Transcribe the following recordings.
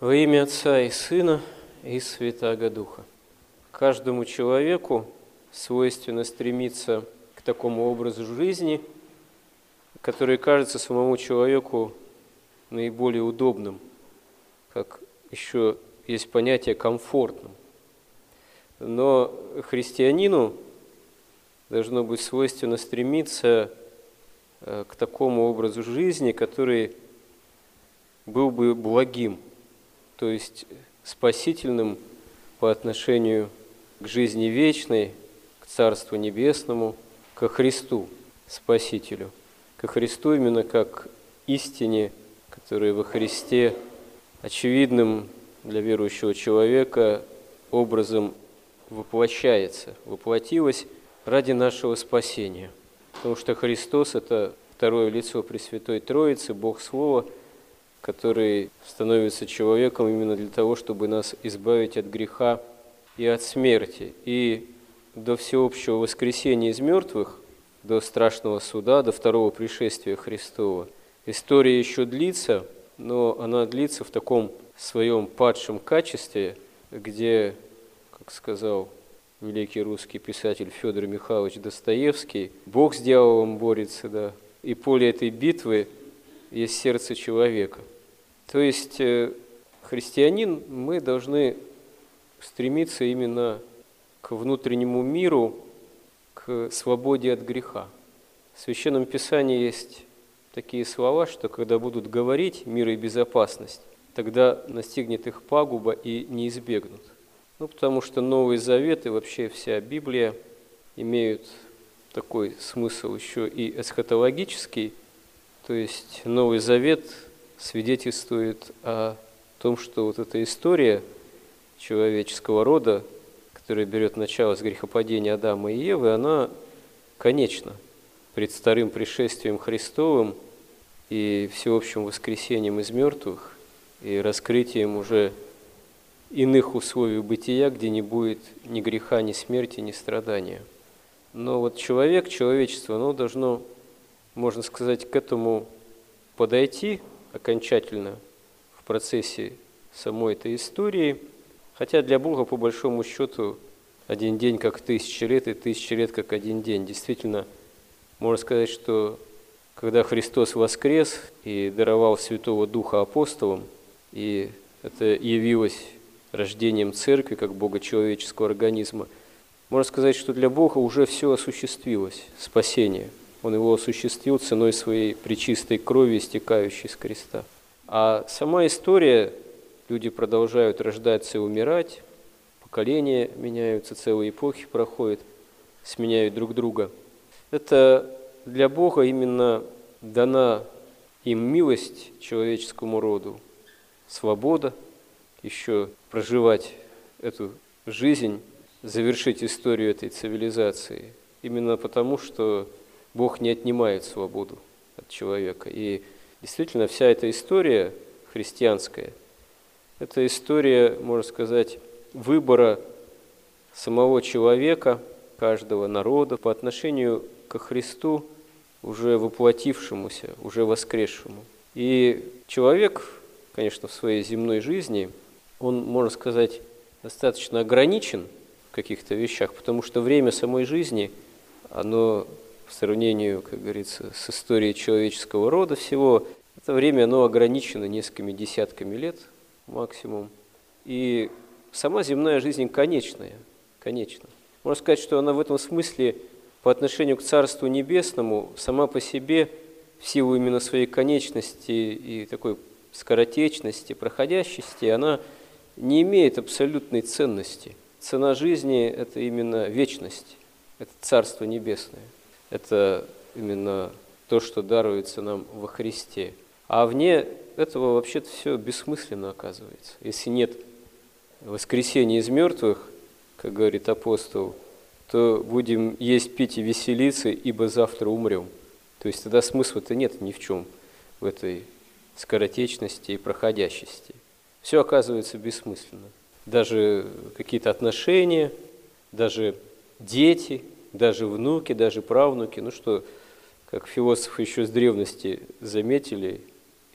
Во имя Отца и Сына и Святаго Духа. Каждому человеку свойственно стремиться к такому образу жизни, который кажется самому человеку наиболее удобным, как еще есть понятие комфортным. Но христианину должно быть свойственно стремиться э, к такому образу жизни, который был бы благим, то есть спасительным по отношению к жизни вечной, к Царству Небесному, ко Христу, Спасителю, ко Христу именно как истине, которая во Христе очевидным для верующего человека образом воплощается, воплотилась ради нашего спасения. Потому что Христос – это второе лицо Пресвятой Троицы, Бог Слова, который становится человеком именно для того, чтобы нас избавить от греха и от смерти. И до всеобщего воскресения из мертвых, до страшного суда, до второго пришествия Христова, история еще длится, но она длится в таком своем падшем качестве, где, как сказал великий русский писатель Федор Михайлович Достоевский, Бог с дьяволом борется, да, и поле этой битвы есть сердце человека. То есть э, христианин, мы должны стремиться именно к внутреннему миру, к свободе от греха. В Священном Писании есть такие слова, что когда будут говорить мир и безопасность, тогда настигнет их пагуба и не избегнут. Ну, потому что Новый Завет и вообще вся Библия имеют такой смысл еще и эсхатологический, то есть Новый Завет свидетельствует о том, что вот эта история человеческого рода, которая берет начало с грехопадения Адама и Евы, она конечна пред вторым пришествием Христовым и всеобщим воскресением из мертвых и раскрытием уже иных условий бытия, где не будет ни греха, ни смерти, ни страдания. Но вот человек, человечество, оно должно, можно сказать, к этому подойти окончательно в процессе самой этой истории, хотя для Бога, по большому счету, один день как тысяча лет, и тысяча лет как один день. Действительно, можно сказать, что когда Христос воскрес и даровал Святого Духа апостолам, и это явилось рождением Церкви как Бога человеческого организма, можно сказать, что для Бога уже все осуществилось, спасение. Он его осуществил ценой своей причистой крови, истекающей с креста. А сама история, люди продолжают рождаться и умирать, поколения меняются, целые эпохи проходят, сменяют друг друга. Это для Бога именно дана им милость человеческому роду, свобода, еще проживать эту жизнь, завершить историю этой цивилизации. Именно потому, что Бог не отнимает свободу от человека. И действительно вся эта история христианская, это история, можно сказать, выбора самого человека, каждого народа по отношению ко Христу, уже воплотившемуся, уже воскресшему. И человек, конечно, в своей земной жизни, он, можно сказать, достаточно ограничен в каких-то вещах, потому что время самой жизни, оно в сравнении, как говорится, с историей человеческого рода всего, это время, оно ограничено несколькими десятками лет максимум. И сама земная жизнь конечная, конечна. Можно сказать, что она в этом смысле по отношению к Царству Небесному сама по себе, в силу именно своей конечности и такой скоротечности, проходящести, она не имеет абсолютной ценности. Цена жизни – это именно вечность, это Царство Небесное, это именно то, что даруется нам во Христе. А вне этого вообще-то все бессмысленно оказывается. Если нет воскресения из мертвых, как говорит апостол, то будем есть, пить и веселиться, ибо завтра умрем. То есть тогда смысла-то нет ни в чем в этой скоротечности и проходящести. Все оказывается бессмысленно. Даже какие-то отношения, даже дети, даже внуки, даже правнуки. Ну что, как философы еще с древности заметили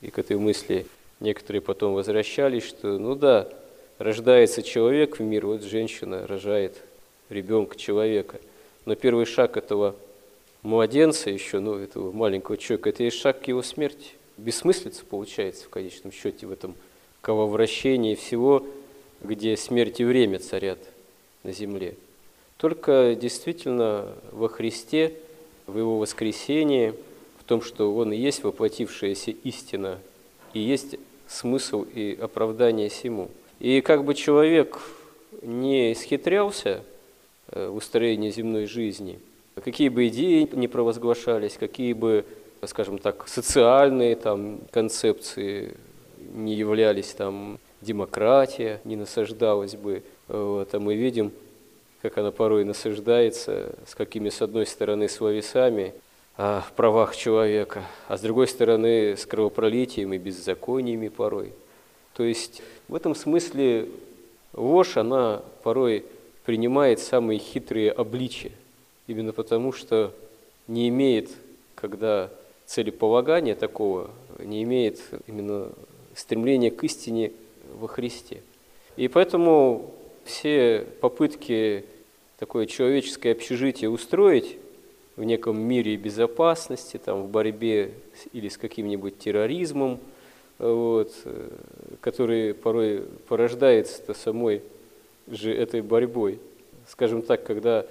и к этой мысли некоторые потом возвращались, что ну да, рождается человек в мир, вот женщина рожает ребенка, человека. Но первый шаг этого младенца еще, ну, этого маленького человека, это и шаг к его смерти. Бессмыслица получается в конечном счете в этом крововращении всего, где смерть и время царят на земле. Только действительно во Христе, в Его воскресении, в том, что Он и есть воплотившаяся истина, и есть смысл и оправдание всему. И как бы человек не исхитрялся э, в устроении земной жизни, какие бы идеи не провозглашались, какие бы, скажем так, социальные там, концепции не являлись там демократия, не насаждалась бы. Вот, а мы видим, как она порой насаждается, с какими, с одной стороны, словесами о правах человека, а с другой стороны, с кровопролитием и беззакониями порой. То есть в этом смысле ложь, она порой принимает самые хитрые обличия, именно потому что не имеет, когда целеполагания такого, не имеет именно стремления к истине во Христе. И поэтому все попытки такое человеческое общежитие устроить в неком мире безопасности, там, в борьбе с, или с каким-нибудь терроризмом, вот, э, который порой порождается самой же этой борьбой. Скажем так, когда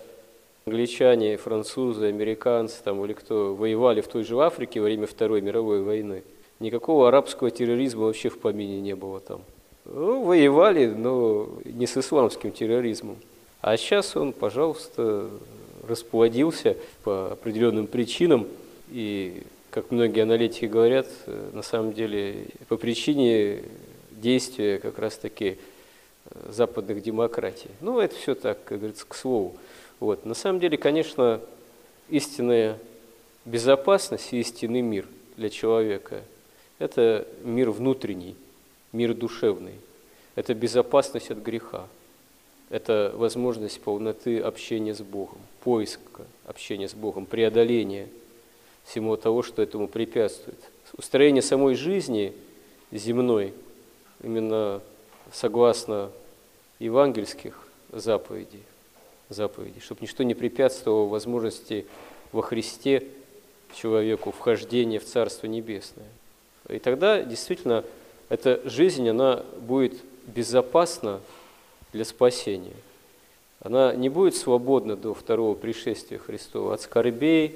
англичане, французы, американцы там, или кто воевали в той же Африке во время Второй мировой войны, никакого арабского терроризма вообще в помине не было там. Ну, воевали, но не с исламским терроризмом. А сейчас он, пожалуйста, расплодился по определенным причинам. И, как многие аналитики говорят, на самом деле по причине действия как раз-таки западных демократий. Ну, это все так, как говорится, к слову. Вот. На самом деле, конечно, истинная безопасность и истинный мир для человека – это мир внутренний, мир душевный. Это безопасность от греха. Это возможность полноты общения с Богом, поиска общения с Богом, преодоления всего того, что этому препятствует. Устроение самой жизни земной, именно согласно евангельских заповедей, заповедей, чтобы ничто не препятствовало возможности во Христе человеку вхождения в Царство Небесное. И тогда действительно эта жизнь, она будет безопасна для спасения. Она не будет свободна до второго пришествия Христова от скорбей,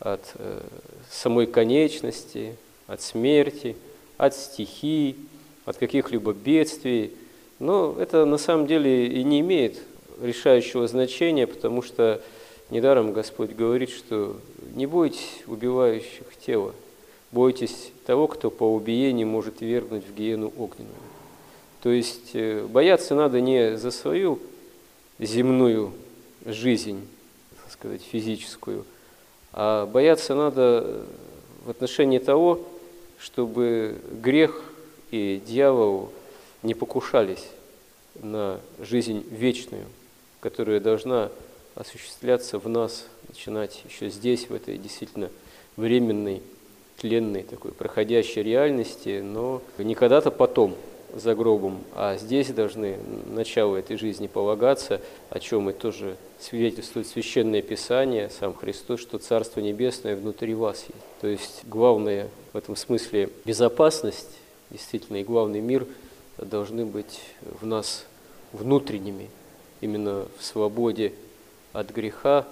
от э, самой конечности, от смерти, от стихий, от каких-либо бедствий. Но это на самом деле и не имеет решающего значения, потому что недаром Господь говорит, что не бойтесь убивающих тело, бойтесь того, кто по убиению может вергнуть в гиену огненную. То есть э, бояться надо не за свою земную жизнь, так сказать, физическую, а бояться надо в отношении того, чтобы грех и дьявол не покушались на жизнь вечную, которая должна осуществляться в нас, начинать еще здесь, в этой действительно временной тленной, такой проходящей реальности, но не когда-то потом за гробом, а здесь должны начало этой жизни полагаться, о чем и тоже свидетельствует Священное Писание, сам Христос, что Царство Небесное внутри вас есть. То есть главное в этом смысле безопасность, действительно, и главный мир должны быть в нас внутренними, именно в свободе от греха,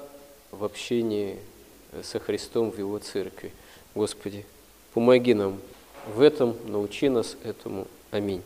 в общении со Христом в Его Церкви. Господи, помоги нам в этом, научи нас этому. Аминь.